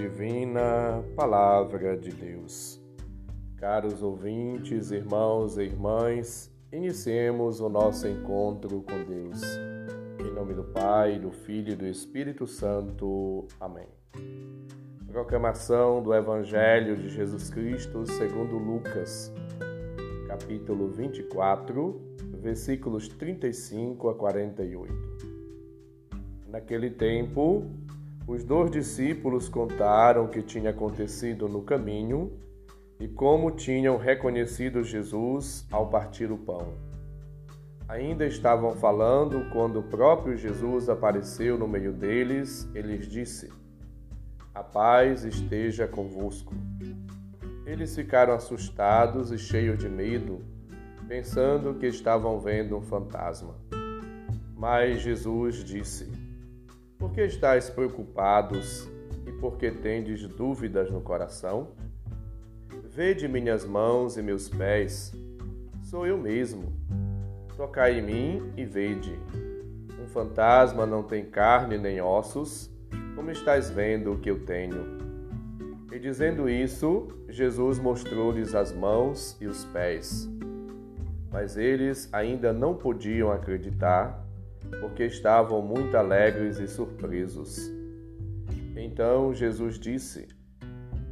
divina Palavra de Deus. Caros ouvintes, irmãos e irmãs, iniciemos o nosso encontro com Deus. Em nome do Pai, do Filho e do Espírito Santo. Amém. Proclamação do Evangelho de Jesus Cristo segundo Lucas, capítulo 24, versículos 35 a 48. Naquele tempo, os dois discípulos contaram o que tinha acontecido no caminho e como tinham reconhecido Jesus ao partir o pão. Ainda estavam falando quando o próprio Jesus apareceu no meio deles e lhes disse: A paz esteja convosco. Eles ficaram assustados e cheios de medo, pensando que estavam vendo um fantasma. Mas Jesus disse: por que estáis preocupados e por que tendes dúvidas no coração? Vede minhas mãos e meus pés, sou eu mesmo. Tocai em mim e vede. Um fantasma não tem carne nem ossos, como estáis vendo o que eu tenho. E dizendo isso, Jesus mostrou-lhes as mãos e os pés. Mas eles ainda não podiam acreditar porque estavam muito alegres e surpresos. Então Jesus disse: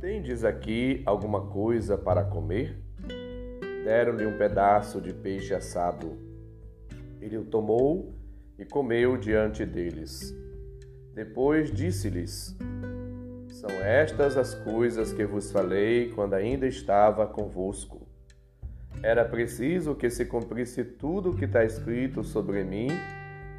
Tendes aqui alguma coisa para comer? Deram-lhe um pedaço de peixe assado. Ele o tomou e comeu diante deles. Depois disse-lhes: São estas as coisas que vos falei quando ainda estava convosco. Era preciso que se cumprisse tudo o que está escrito sobre mim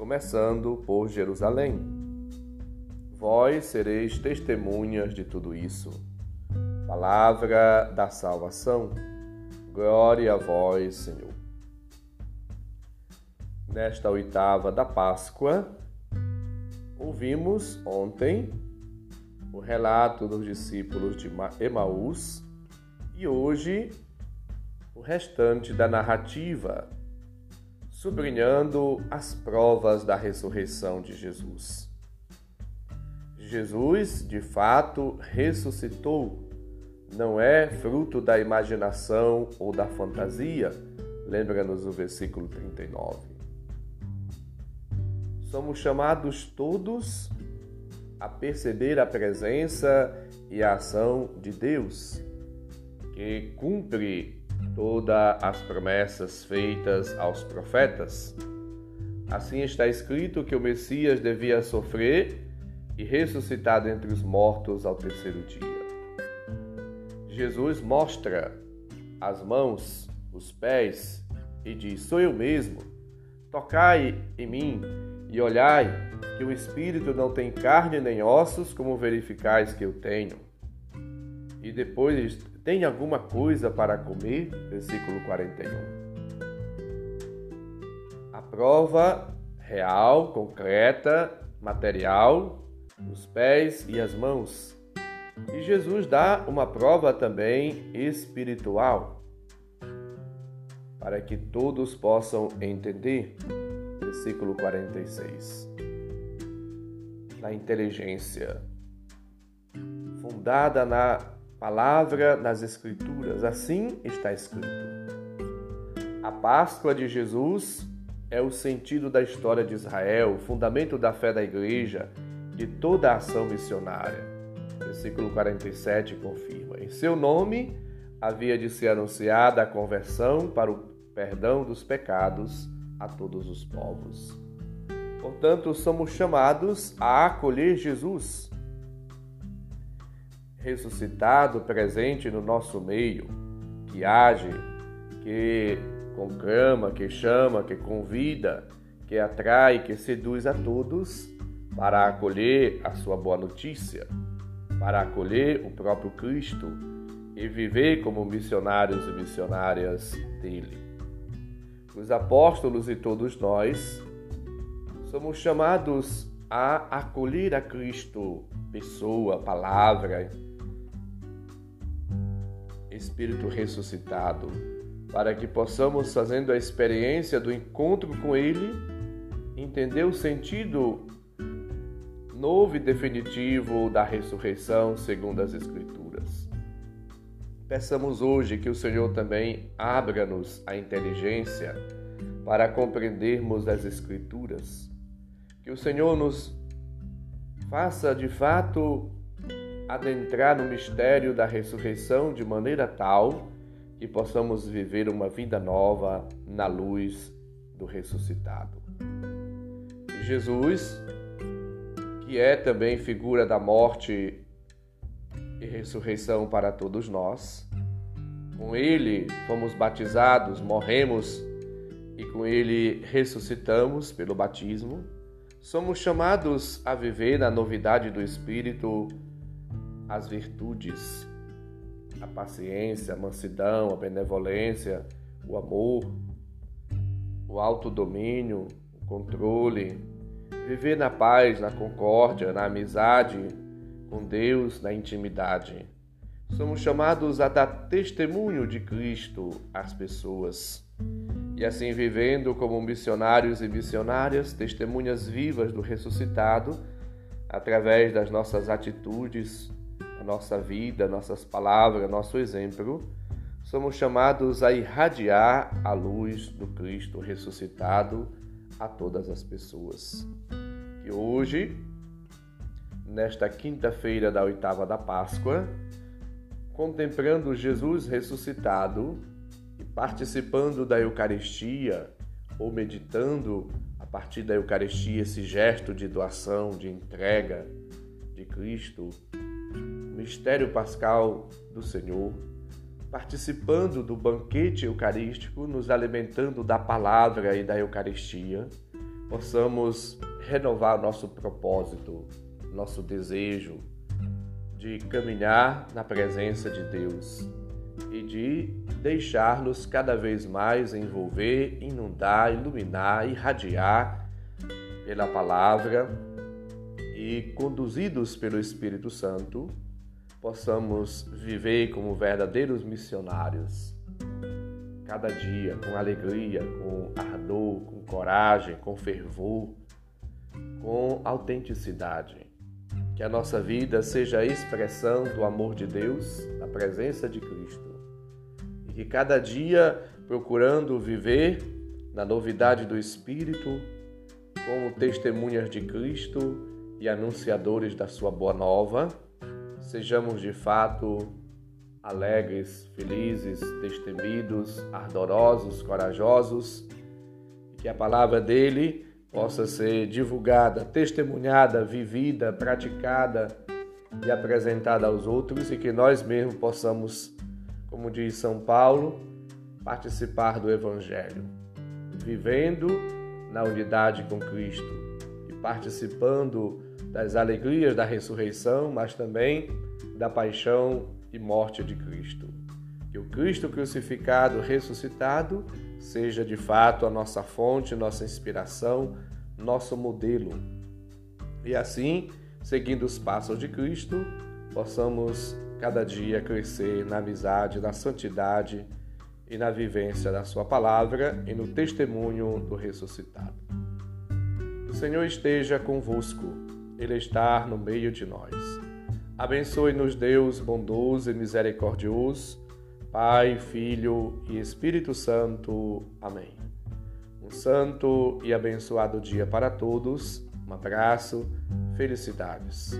começando por Jerusalém. Vós sereis testemunhas de tudo isso. Palavra da salvação. Glória a vós, Senhor. Nesta oitava da Páscoa, ouvimos ontem o relato dos discípulos de Emaús e hoje o restante da narrativa sublinhando as provas da ressurreição de Jesus. Jesus, de fato, ressuscitou. Não é fruto da imaginação ou da fantasia. Lembra-nos o versículo 39. Somos chamados todos a perceber a presença e a ação de Deus, que cumpre todas as promessas feitas aos profetas. Assim está escrito que o Messias devia sofrer e ressuscitar dentre os mortos ao terceiro dia. Jesus mostra as mãos, os pés e diz: Sou eu mesmo. Tocai em mim e olhai, que o espírito não tem carne nem ossos, como verificais que eu tenho. E depois tem alguma coisa para comer? Versículo 41. A prova real, concreta, material, os pés e as mãos. E Jesus dá uma prova também espiritual, para que todos possam entender. Versículo 46. Na inteligência, fundada na palavra nas Escrituras. Assim está escrito. A Páscoa de Jesus é o sentido da história de Israel, o fundamento da fé da igreja, de toda a ação missionária. Versículo 47 confirma: Em seu nome havia de ser anunciada a conversão para o perdão dos pecados a todos os povos. Portanto, somos chamados a acolher Jesus ressuscitado presente no nosso meio, que age, que conclama, que chama, que convida, que atrai, que seduz a todos para acolher a sua boa notícia. para acolher o próprio Cristo e viver como missionários e missionárias dele. Os apóstolos e todos nós somos chamados a acolher a Cristo, pessoa, palavra, Espírito ressuscitado, para que possamos, fazendo a experiência do encontro com Ele, entender o sentido novo e definitivo da ressurreição segundo as Escrituras. Peçamos hoje que o Senhor também abra-nos a inteligência para compreendermos as Escrituras que o Senhor nos faça de fato adentrar no mistério da ressurreição de maneira tal que possamos viver uma vida nova na luz do ressuscitado. E Jesus, que é também figura da morte e ressurreição para todos nós, com ele fomos batizados, morremos e com ele ressuscitamos pelo batismo somos chamados a viver na novidade do Espírito as virtudes, a paciência, a mansidão, a benevolência, o amor, o autodomínio, o controle, viver na paz, na concórdia, na amizade com Deus, na intimidade. Somos chamados a dar testemunho de Cristo às pessoas e assim vivendo como missionários e missionárias, testemunhas vivas do ressuscitado, através das nossas atitudes, nossa vida, nossas palavras, nosso exemplo, somos chamados a irradiar a luz do Cristo ressuscitado a todas as pessoas. E hoje, nesta quinta-feira da oitava da Páscoa, contemplando Jesus ressuscitado, e participando da Eucaristia ou meditando a partir da Eucaristia esse gesto de doação, de entrega de Cristo, mistério pascal do Senhor, participando do banquete eucarístico, nos alimentando da palavra e da Eucaristia, possamos renovar nosso propósito, nosso desejo de caminhar na presença de Deus e de deixar-nos cada vez mais envolver, inundar, iluminar, irradiar pela palavra e conduzidos pelo Espírito Santo, possamos viver como verdadeiros missionários, cada dia com alegria, com ardor, com coragem, com fervor, com autenticidade. Que a nossa vida seja a expressão do amor de Deus, da presença de Cristo e que cada dia procurando viver na novidade do Espírito, como testemunhas de Cristo e anunciadores da Sua boa nova, sejamos de fato alegres, felizes, destemidos, ardorosos, corajosos, e que a palavra dele possa ser divulgada, testemunhada, vivida, praticada e apresentada aos outros e que nós mesmos possamos como diz São Paulo, participar do Evangelho, vivendo na unidade com Cristo participando das alegrias da ressurreição, mas também da paixão e morte de Cristo. Que o Cristo crucificado, ressuscitado, seja de fato a nossa fonte, nossa inspiração, nosso modelo. E assim, seguindo os passos de Cristo, possamos cada dia crescer na amizade, na santidade e na vivência da Sua palavra e no testemunho do ressuscitado. O Senhor esteja convosco, Ele está no meio de nós. Abençoe-nos, Deus bondoso e misericordioso, Pai, Filho e Espírito Santo. Amém. Um santo e abençoado dia para todos. Um abraço, felicidades.